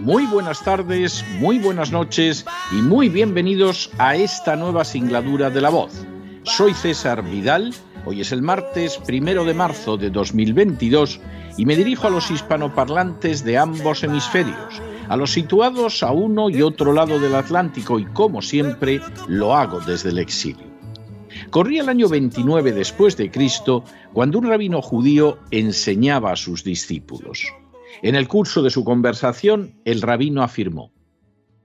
muy buenas tardes, muy buenas noches y muy bienvenidos a esta nueva singladura de La Voz. Soy César Vidal, hoy es el martes primero de marzo de 2022 y me dirijo a los hispanoparlantes de ambos hemisferios, a los situados a uno y otro lado del Atlántico y como siempre lo hago desde el exilio. Corría el año 29 después de Cristo cuando un rabino judío enseñaba a sus discípulos. En el curso de su conversación, el rabino afirmó: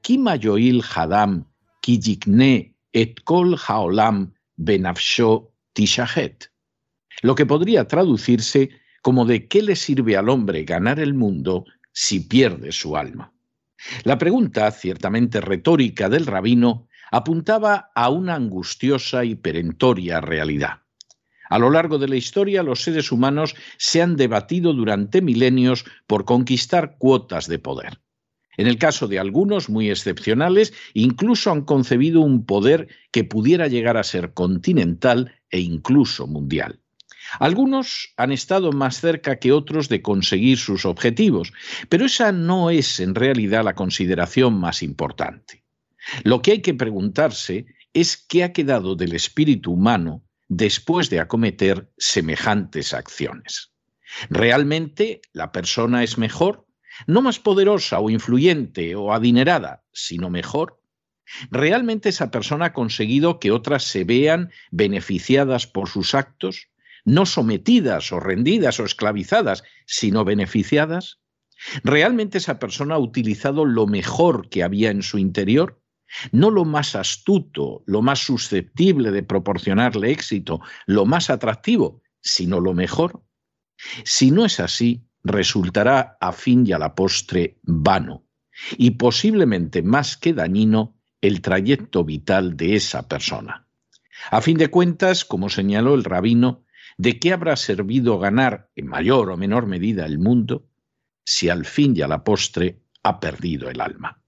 Kima yoil hadam kijikne et kol haolam benafsho tishahet. Lo que podría traducirse como de qué le sirve al hombre ganar el mundo si pierde su alma. La pregunta, ciertamente retórica del rabino, apuntaba a una angustiosa y perentoria realidad. A lo largo de la historia, los seres humanos se han debatido durante milenios por conquistar cuotas de poder. En el caso de algunos muy excepcionales, incluso han concebido un poder que pudiera llegar a ser continental e incluso mundial. Algunos han estado más cerca que otros de conseguir sus objetivos, pero esa no es en realidad la consideración más importante. Lo que hay que preguntarse es qué ha quedado del espíritu humano después de acometer semejantes acciones. ¿Realmente la persona es mejor? No más poderosa o influyente o adinerada, sino mejor. ¿Realmente esa persona ha conseguido que otras se vean beneficiadas por sus actos? No sometidas o rendidas o esclavizadas, sino beneficiadas. ¿Realmente esa persona ha utilizado lo mejor que había en su interior? No lo más astuto, lo más susceptible de proporcionarle éxito, lo más atractivo, sino lo mejor? Si no es así, resultará a fin y a la postre vano, y posiblemente más que dañino el trayecto vital de esa persona. A fin de cuentas, como señaló el rabino, ¿de qué habrá servido ganar en mayor o menor medida el mundo si al fin y a la postre ha perdido el alma?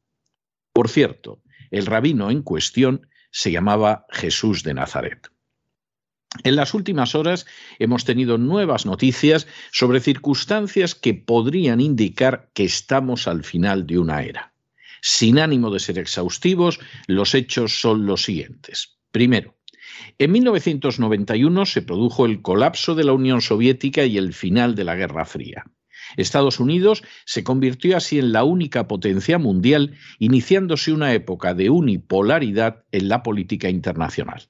Por cierto, el rabino en cuestión se llamaba Jesús de Nazaret. En las últimas horas hemos tenido nuevas noticias sobre circunstancias que podrían indicar que estamos al final de una era. Sin ánimo de ser exhaustivos, los hechos son los siguientes. Primero, en 1991 se produjo el colapso de la Unión Soviética y el final de la Guerra Fría. Estados Unidos se convirtió así en la única potencia mundial, iniciándose una época de unipolaridad en la política internacional.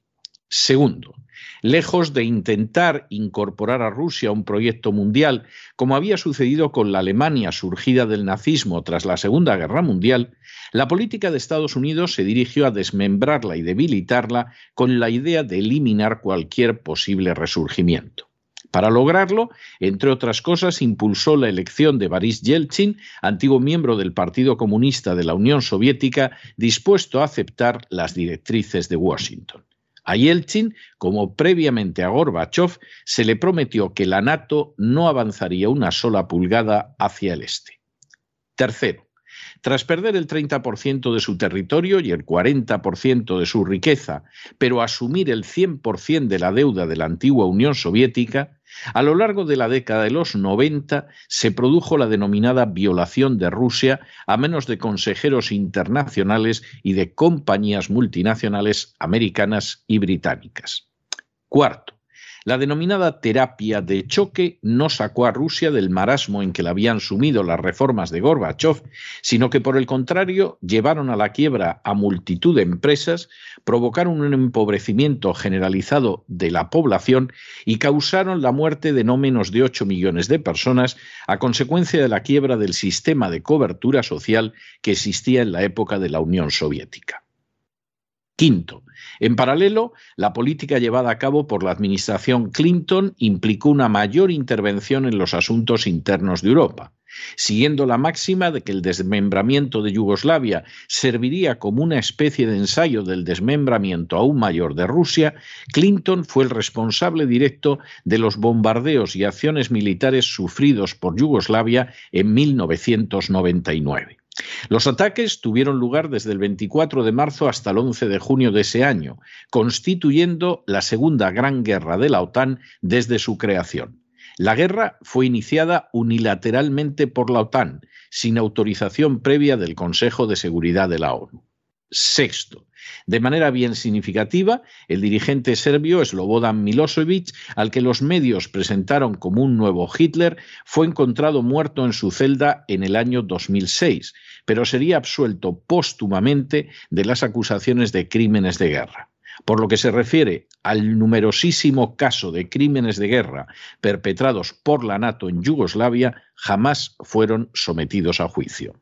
Segundo, lejos de intentar incorporar a Rusia a un proyecto mundial, como había sucedido con la Alemania surgida del nazismo tras la Segunda Guerra Mundial, la política de Estados Unidos se dirigió a desmembrarla y debilitarla con la idea de eliminar cualquier posible resurgimiento. Para lograrlo, entre otras cosas, impulsó la elección de Boris Yeltsin, antiguo miembro del Partido Comunista de la Unión Soviética, dispuesto a aceptar las directrices de Washington. A Yeltsin, como previamente a Gorbachev, se le prometió que la NATO no avanzaría una sola pulgada hacia el este. Tercero, tras perder el 30% de su territorio y el 40% de su riqueza, pero asumir el 100% de la deuda de la antigua Unión Soviética, a lo largo de la década de los 90 se produjo la denominada violación de Rusia a menos de consejeros internacionales y de compañías multinacionales americanas y británicas. Cuarto, La denominada terapia de choque no sacó a Rusia del marasmo en que la habían sumido las reformas de Gorbachev, sino que por el contrario llevaron a la quiebra a multitud de empresas, provocaron un empobrecimiento generalizado de la población y causaron la muerte de no menos de 8 millones de personas a consecuencia de la quiebra del sistema de cobertura social que existía en la época de la Unión Soviética. Quinto, en paralelo, la política llevada a cabo por la administración Clinton implicó una mayor intervención en los asuntos internos de Europa. Siguiendo la máxima de que el desmembramiento de Yugoslavia serviría como una especie de ensayo del desmembramiento aún mayor de Rusia, Clinton fue el responsable directo de los bombardeos y acciones militares sufridos por Yugoslavia en 1999. Los ataques tuvieron lugar desde el 24 de marzo hasta el 11 de junio de ese año, constituyendo la segunda gran guerra de la OTAN desde su creación. La guerra fue iniciada unilateralmente por la OTAN, sin autorización previa del Consejo de Seguridad de la ONU. Sexto, de manera bien significativa, el dirigente serbio Slobodan Milosevic, al que los medios presentaron como un nuevo Hitler, fue encontrado muerto en su celda en el año 2006, pero sería absuelto póstumamente de las acusaciones de crímenes de guerra. Por lo que se refiere al numerosísimo caso de crímenes de guerra perpetrados por la NATO en Yugoslavia, jamás fueron sometidos a juicio.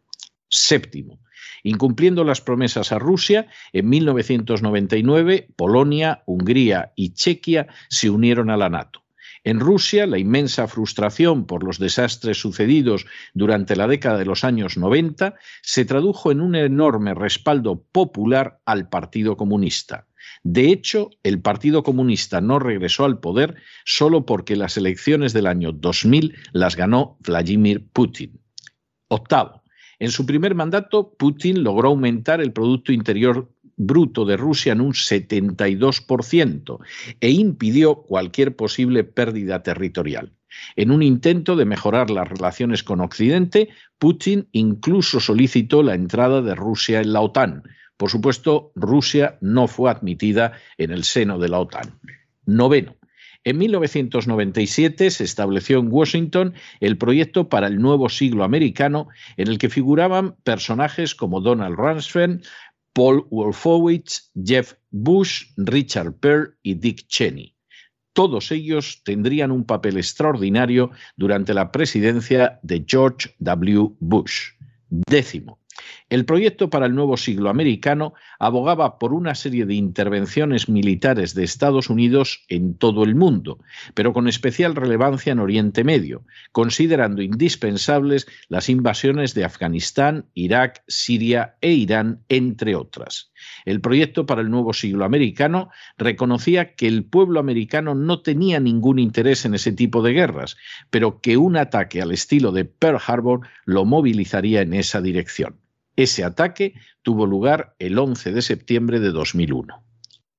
Séptimo, Incumpliendo las promesas a Rusia, en 1999 Polonia, Hungría y Chequia se unieron a la NATO. En Rusia, la inmensa frustración por los desastres sucedidos durante la década de los años 90 se tradujo en un enorme respaldo popular al Partido Comunista. De hecho, el Partido Comunista no regresó al poder solo porque las elecciones del año 2000 las ganó Vladimir Putin. Octavo, en su primer mandato, Putin logró aumentar el Producto Interior Bruto de Rusia en un 72% e impidió cualquier posible pérdida territorial. En un intento de mejorar las relaciones con Occidente, Putin incluso solicitó la entrada de Rusia en la OTAN. Por supuesto, Rusia no fue admitida en el seno de la OTAN. Noveno. En 1997 se estableció en Washington el proyecto para el nuevo siglo americano, en el que figuraban personajes como Donald Rumsfeld, Paul Wolfowitz, Jeff Bush, Richard Pearl y Dick Cheney. Todos ellos tendrían un papel extraordinario durante la presidencia de George W. Bush. Décimo. El proyecto para el nuevo siglo americano abogaba por una serie de intervenciones militares de Estados Unidos en todo el mundo, pero con especial relevancia en Oriente Medio, considerando indispensables las invasiones de Afganistán, Irak, Siria e Irán, entre otras. El proyecto para el nuevo siglo americano reconocía que el pueblo americano no tenía ningún interés en ese tipo de guerras, pero que un ataque al estilo de Pearl Harbor lo movilizaría en esa dirección. Ese ataque tuvo lugar el 11 de septiembre de 2001.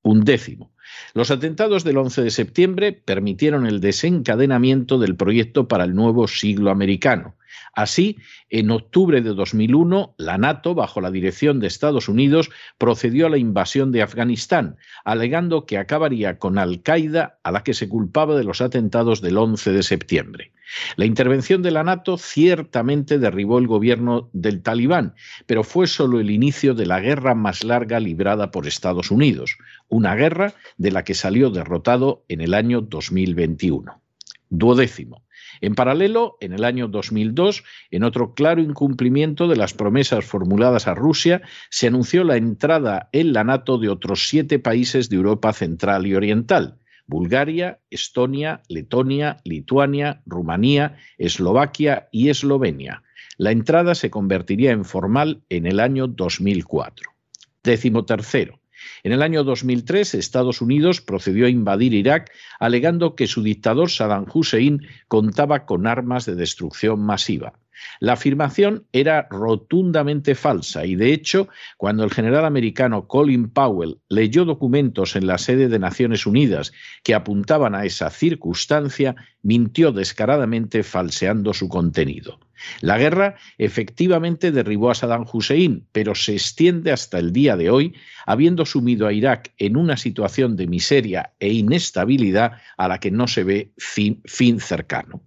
Un décimo. Los atentados del 11 de septiembre permitieron el desencadenamiento del proyecto para el nuevo siglo americano, Así, en octubre de 2001, la NATO, bajo la dirección de Estados Unidos, procedió a la invasión de Afganistán, alegando que acabaría con Al-Qaeda, a la que se culpaba de los atentados del 11 de septiembre. La intervención de la NATO ciertamente derribó el gobierno del talibán, pero fue solo el inicio de la guerra más larga librada por Estados Unidos, una guerra de la que salió derrotado en el año 2021. Duodécimo. En paralelo, en el año 2002, en otro claro incumplimiento de las promesas formuladas a Rusia, se anunció la entrada en la NATO de otros siete países de Europa Central y Oriental. Bulgaria, Estonia, Letonia, Lituania, Rumanía, Eslovaquia y Eslovenia. La entrada se convertiría en formal en el año 2004. Décimo tercero. En el año 2003, Estados Unidos procedió a invadir Irak alegando que su dictador Saddam Hussein contaba con armas de destrucción masiva. La afirmación era rotundamente falsa y, de hecho, cuando el general americano Colin Powell leyó documentos en la sede de Naciones Unidas que apuntaban a esa circunstancia, mintió descaradamente falseando su contenido. La guerra efectivamente derribó a Saddam Hussein, pero se extiende hasta el día de hoy, habiendo sumido a Irak en una situación de miseria e inestabilidad a la que no se ve fin, cercano.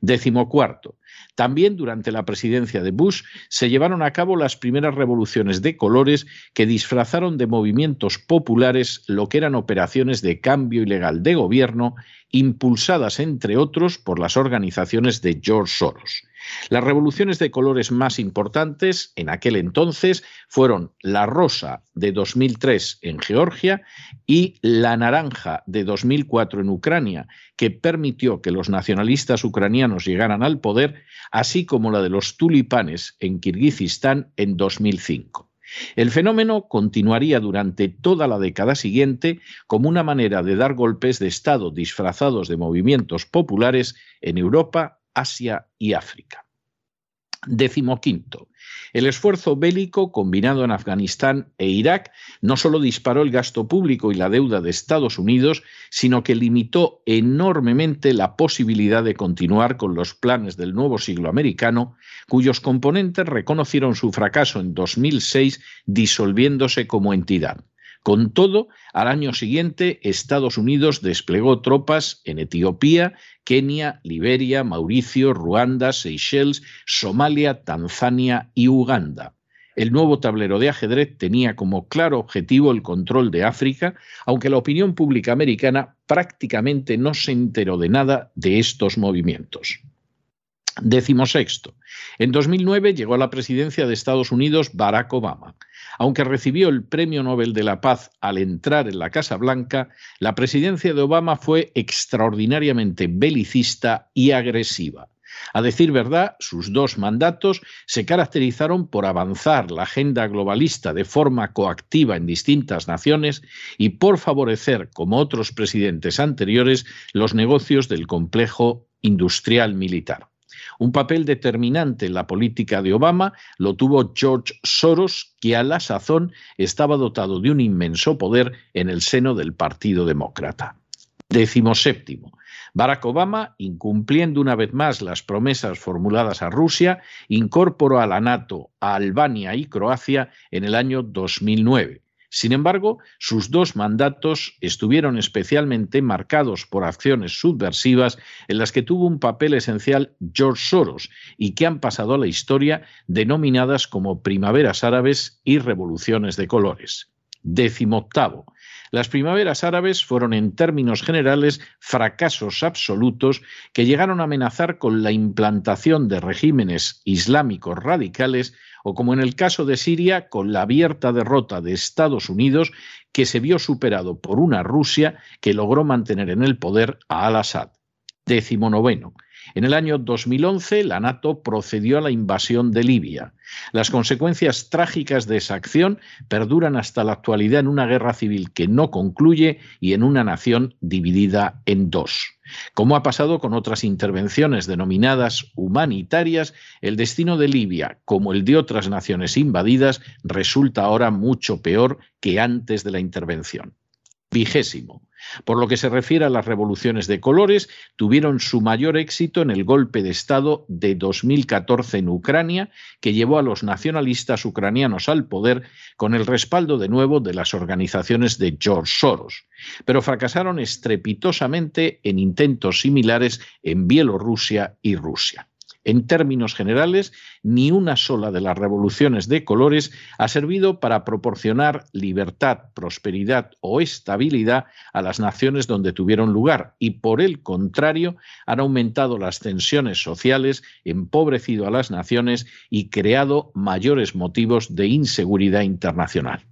Décimo cuarto. También durante la presidencia de Bush se llevaron a cabo las primeras revoluciones de colores que disfrazaron de movimientos populares lo que eran operaciones de cambio ilegal de gobierno impulsadas entre otros por las organizaciones de George Soros. Las revoluciones de colores más importantes en aquel entonces fueron la rosa de 2003 en Georgia y la naranja de 2004 en Ucrania, que permitió que los nacionalistas ucranianos llegaran al poder, así como la de los tulipanes en Kirguistán en 2005. El fenómeno continuaría durante toda la década siguiente como una manera de dar golpes de Estado disfrazados de movimientos populares en Europa, Asia y África. Décimo quinto. El esfuerzo bélico combinado en Afganistán e Irak no solo disparó el gasto público y la deuda de Estados Unidos, sino que limitó enormemente la posibilidad de continuar con los planes del nuevo siglo americano, cuyos componentes reconocieron su fracaso en 2006 disolviéndose como entidad. Con todo, al año siguiente, Estados Unidos desplegó tropas en Etiopía, Kenia, Liberia, Mauricio, Ruanda, Seychelles, Somalia, Tanzania y Uganda. El nuevo tablero de ajedrez tenía como claro objetivo el control de África, aunque la opinión pública americana prácticamente no se enteró de nada de estos movimientos. Décimo sexto. En 2009 llegó a la presidencia de Estados Unidos Barack Obama. Aunque recibió el Premio Nobel de la Paz al entrar en la Casa Blanca, la presidencia de Obama fue extraordinariamente belicista y agresiva. A decir verdad, sus dos mandatos se caracterizaron por avanzar la agenda globalista de forma coactiva en distintas naciones y por favorecer, como otros presidentes anteriores, los negocios del complejo industrial militar. Un papel determinante en la política de Obama lo tuvo George Soros, que a la sazón estaba dotado de un inmenso poder en el seno del Partido Demócrata. Décimo séptimo. Barack Obama, incumpliendo una vez más las promesas formuladas a Rusia, incorporó a la NATO a Albania y Croacia en el año 2009. Sin embargo, sus dos mandatos estuvieron especialmente marcados por acciones subversivas en las que tuvo un papel esencial George Soros y que han pasado a la historia denominadas como primaveras árabes y revoluciones de colores. Décimo octavo. Las primaveras árabes fueron en términos generales fracasos absolutos que llegaron a amenazar con la implantación de regímenes islámicos radicales o como en el caso de Siria, con la abierta derrota de Estados Unidos que se vio superado por una Rusia que logró mantener en el poder a Al-Assad. Décimo noveno. En el año 2011, la NATO procedió a la invasión de Libia. Las consecuencias trágicas de esa acción perduran hasta la actualidad en una guerra civil que no concluye y en una nación dividida en dos. Como ha pasado con otras intervenciones denominadas humanitarias, el destino de Libia, como el de otras naciones invadidas, resulta ahora mucho peor que antes de la intervención. Vigésimo. Por lo que se refiere a las revoluciones de colores, tuvieron su mayor éxito en el golpe de Estado de 2014 en Ucrania, que llevó a los nacionalistas ucranianos al poder con el respaldo de nuevo de las organizaciones de George Soros. Pero fracasaron estrepitosamente en intentos similares en Bielorrusia y Rusia. En términos generales, ni una sola de las revoluciones de colores ha servido para proporcionar libertad, prosperidad o estabilidad a las naciones donde tuvieron lugar y, por el contrario, han aumentado las tensiones sociales, empobrecido a las naciones y creado mayores motivos de inseguridad internacional.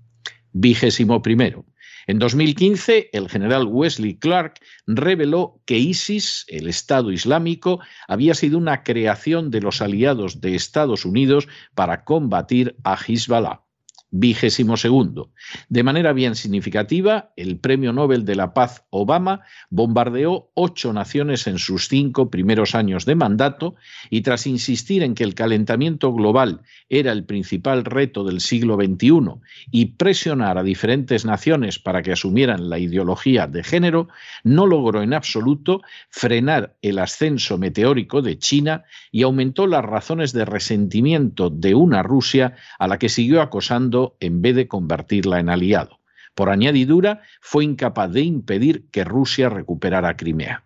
Vigésimo primero. En 2015, el general Wesley Clark reveló que ISIS, el Estado Islámico, había sido una creación de los aliados de Estados Unidos para combatir a Hezbollah. Vigésimo segundo. De manera bien significativa, el Premio Nobel de la Paz Obama bombardeó ocho naciones en sus cinco primeros años de mandato y tras insistir en que el calentamiento global era el principal reto del siglo XXI y presionar a diferentes naciones para que asumieran la ideología de género, no logró en absoluto frenar el ascenso meteórico de China y aumentó las razones de resentimiento de una Rusia a la que siguió acosando en vez de convertirla en aliado. Por añadidura, fue incapaz de impedir que Rusia recuperara Crimea.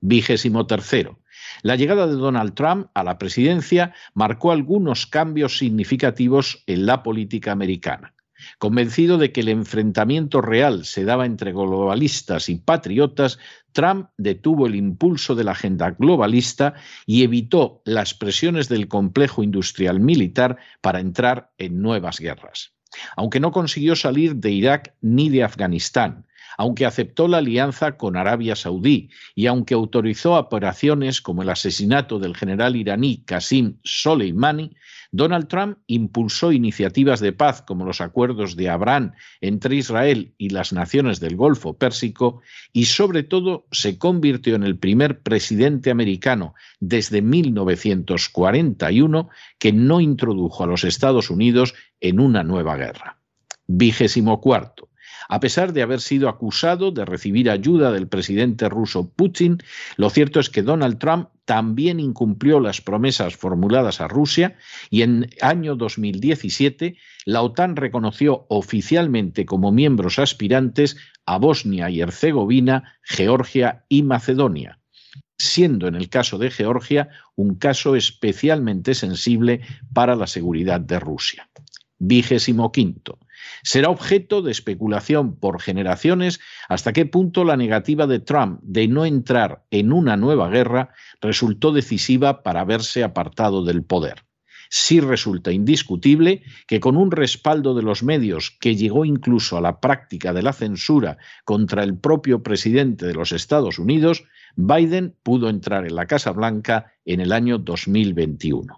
Vigésimo tercero. La llegada de Donald Trump a la presidencia marcó algunos cambios significativos en la política americana. Convencido de que el enfrentamiento real se daba entre globalistas y patriotas, Trump detuvo el impulso de la agenda globalista y evitó las presiones del complejo industrial militar para entrar en nuevas guerras. Aunque no consiguió salir de Irak ni de Afganistán, aunque aceptó la alianza con Arabia Saudí y aunque autorizó operaciones como el asesinato del general iraní Qasim Soleimani, Donald Trump impulsó iniciativas de paz como los acuerdos de Abraham entre Israel y las naciones del Golfo Pérsico y sobre todo se convirtió en el primer presidente americano desde 1941 que no introdujo a los Estados Unidos en una nueva guerra. Vigésimo cuarto. A pesar de haber sido acusado de recibir ayuda del presidente ruso Putin, lo cierto es que Donald Trump también incumplió las promesas formuladas a Rusia y en año 2017 la OTAN reconoció oficialmente como miembros aspirantes a Bosnia y Herzegovina, Georgia y Macedonia siendo en el caso de Georgia un caso especialmente sensible para la seguridad de Rusia. Vigésimo quinto. Será objeto de especulación por generaciones hasta qué punto la negativa de Trump de no entrar en una nueva guerra resultó decisiva para haberse apartado del poder. Sí resulta indiscutible que con un respaldo de los medios que llegó incluso a la práctica de la censura contra el propio presidente de los Estados Unidos, Biden pudo entrar en la Casa Blanca en el año 2021.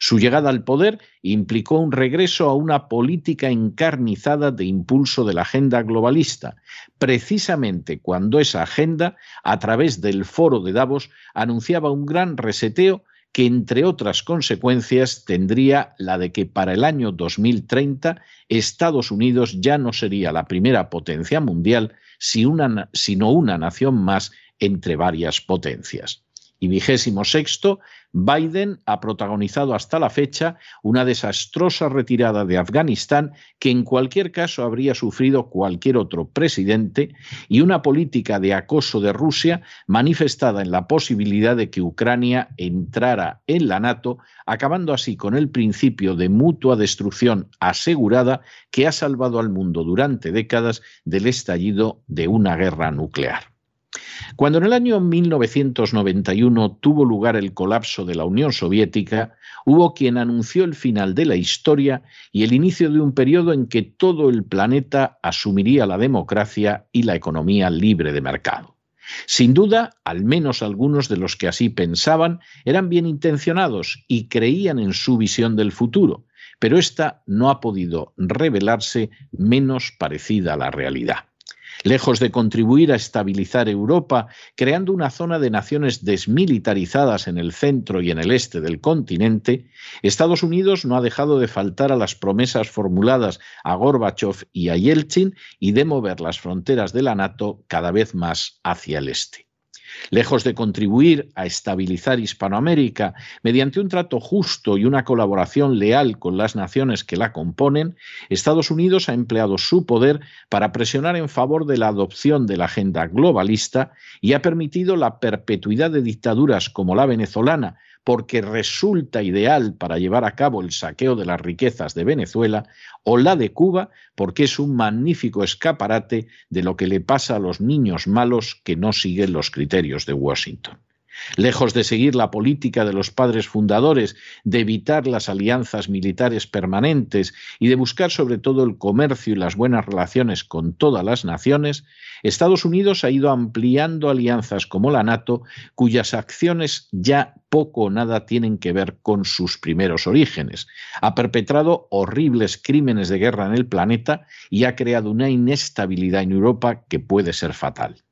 Su llegada al poder implicó un regreso a una política encarnizada de impulso de la agenda globalista, precisamente cuando esa agenda, a través del foro de Davos, anunciaba un gran reseteo que, entre otras consecuencias, tendría la de que para el año 2030 Estados Unidos ya no sería la primera potencia mundial, sino una nación más entre varias potencias. Y vigésimo sexto, Biden ha protagonizado hasta la fecha una desastrosa retirada de Afganistán que en cualquier caso habría sufrido cualquier otro presidente y una política de acoso de Rusia manifestada en la posibilidad de que Ucrania entrara en la NATO, acabando así con el principio de mutua destrucción asegurada que ha salvado al mundo durante décadas del estallido de una guerra nuclear. Cuando en el año 1991 tuvo lugar el colapso de la Unión Soviética, hubo quien anunció el final de la historia y el inicio de un periodo en que todo el planeta asumiría la democracia y la economía libre de mercado. Sin duda, al menos algunos de los que así pensaban eran bien intencionados y creían en su visión del futuro, pero esta no ha podido revelarse menos parecida a la realidad. Lejos de contribuir a estabilizar Europa, creando una zona de naciones desmilitarizadas en el centro y en el este del continente, Estados Unidos no ha dejado de faltar a las promesas formuladas a Gorbachev y a Yeltsin y de mover las fronteras de la NATO cada vez más hacia el este. Lejos de contribuir a estabilizar Hispanoamérica mediante un trato justo y una colaboración leal con las naciones que la componen, Estados Unidos ha empleado su poder para presionar en favor de la adopción de la agenda globalista y ha permitido la perpetuidad de dictaduras como la venezolana, porque resulta ideal para llevar a cabo el saqueo de las riquezas de Venezuela, o la de Cuba, porque es un magnífico escaparate de lo que le pasa a los niños malos que no siguen los criterios de Washington. Lejos de seguir la política de los padres fundadores, de evitar las alianzas militares permanentes y de buscar sobre todo el comercio y las buenas relaciones con todas las naciones, Estados Unidos ha ido ampliando alianzas como la NATO, cuyas acciones ya poco o nada tienen que ver con sus primeros orígenes. Ha perpetrado horribles crímenes de guerra en el planeta y ha creado una inestabilidad en Europa que puede ser fatal.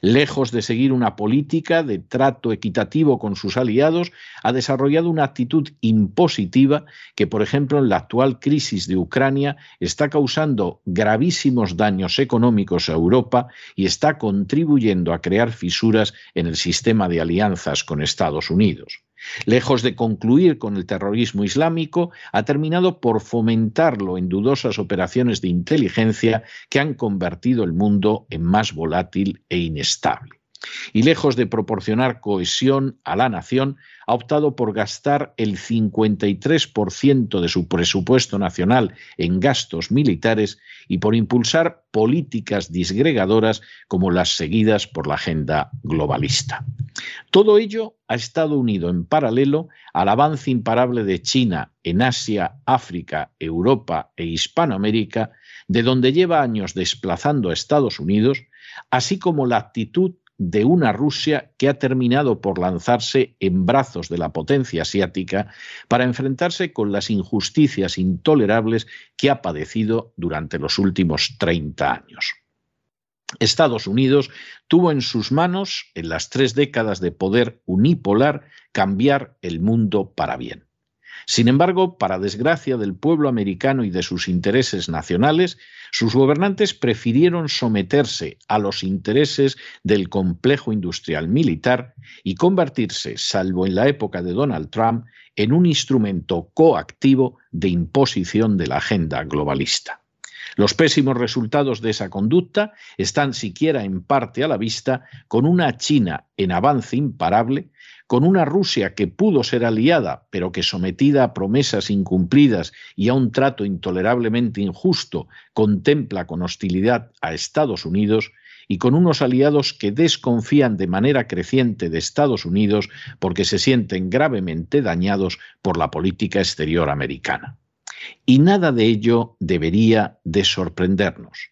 Lejos de seguir una política de trato equitativo con sus aliados, ha desarrollado una actitud impositiva que, por ejemplo, en la actual crisis de Ucrania está causando gravísimos daños económicos a Europa y está contribuyendo a crear fisuras en el sistema de alianzas con Estados Unidos. Lejos de concluir con el terrorismo islámico, ha terminado por fomentarlo en dudosas operaciones de inteligencia que han convertido el mundo en más volátil e inestable. Y lejos de proporcionar cohesión a la nación, ha optado por gastar el 53% de su presupuesto nacional en gastos militares y por impulsar políticas disgregadoras como las seguidas por la agenda globalista. Todo ello ha estado unido en paralelo al avance imparable de China en Asia, África, Europa e Hispanoamérica, de donde lleva años desplazando a Estados Unidos, así como la actitud de una Rusia que ha terminado por lanzarse en brazos de la potencia asiática para enfrentarse con las injusticias intolerables que ha padecido durante los últimos 30 años. Estados Unidos tuvo en sus manos, en las tres décadas de poder unipolar, cambiar el mundo para bien. Sin embargo, para desgracia del pueblo americano y de sus intereses nacionales, sus gobernantes prefirieron someterse a los intereses del complejo industrial militar y convertirse, salvo en la época de Donald Trump, en un instrumento coactivo de imposición de la agenda globalista. Los pésimos resultados de esa conducta están siquiera en parte a la vista con una China en avance imparable, con una Rusia que pudo ser aliada, pero que sometida a promesas incumplidas y a un trato intolerablemente injusto, contempla con hostilidad a Estados Unidos, y con unos aliados que desconfían de manera creciente de Estados Unidos porque se sienten gravemente dañados por la política exterior americana. Y nada de ello debería de sorprendernos.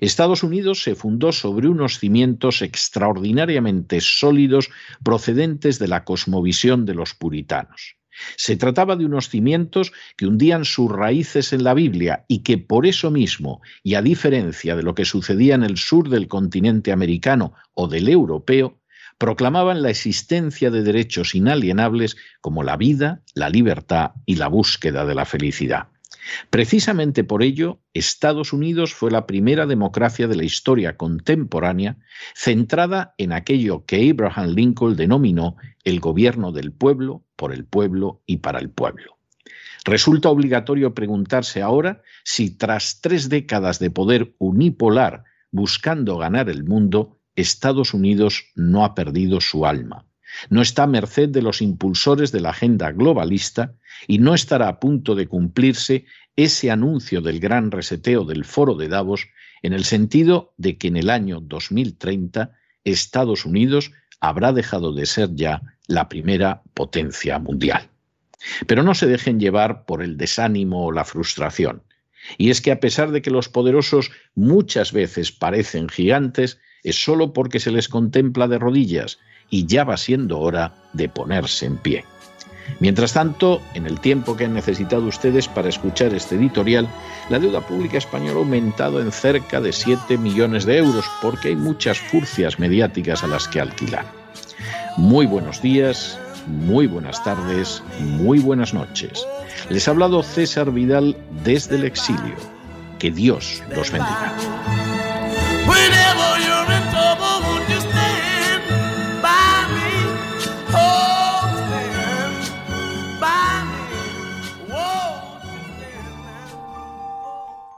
Estados Unidos se fundó sobre unos cimientos extraordinariamente sólidos procedentes de la cosmovisión de los puritanos. Se trataba de unos cimientos que hundían sus raíces en la Biblia y que por eso mismo, y a diferencia de lo que sucedía en el sur del continente americano o del europeo, proclamaban la existencia de derechos inalienables como la vida, la libertad y la búsqueda de la felicidad. Precisamente por ello, Estados Unidos fue la primera democracia de la historia contemporánea centrada en aquello que Abraham Lincoln denominó el gobierno del pueblo, por el pueblo y para el pueblo. Resulta obligatorio preguntarse ahora si tras tres décadas de poder unipolar buscando ganar el mundo, Estados Unidos no ha perdido su alma. No está a merced de los impulsores de la agenda globalista y no estará a punto de cumplirse ese anuncio del gran reseteo del foro de Davos en el sentido de que en el año 2030 Estados Unidos habrá dejado de ser ya la primera potencia mundial. Pero no se dejen llevar por el desánimo o la frustración. Y es que a pesar de que los poderosos muchas veces parecen gigantes, es solo porque se les contempla de rodillas y ya va siendo hora de ponerse en pie. Mientras tanto, en el tiempo que han necesitado ustedes para escuchar este editorial, la deuda pública española ha aumentado en cerca de 7 millones de euros porque hay muchas furcias mediáticas a las que alquilar. Muy buenos días, muy buenas tardes, muy buenas noches. Les ha hablado César Vidal desde el exilio. Que Dios los bendiga.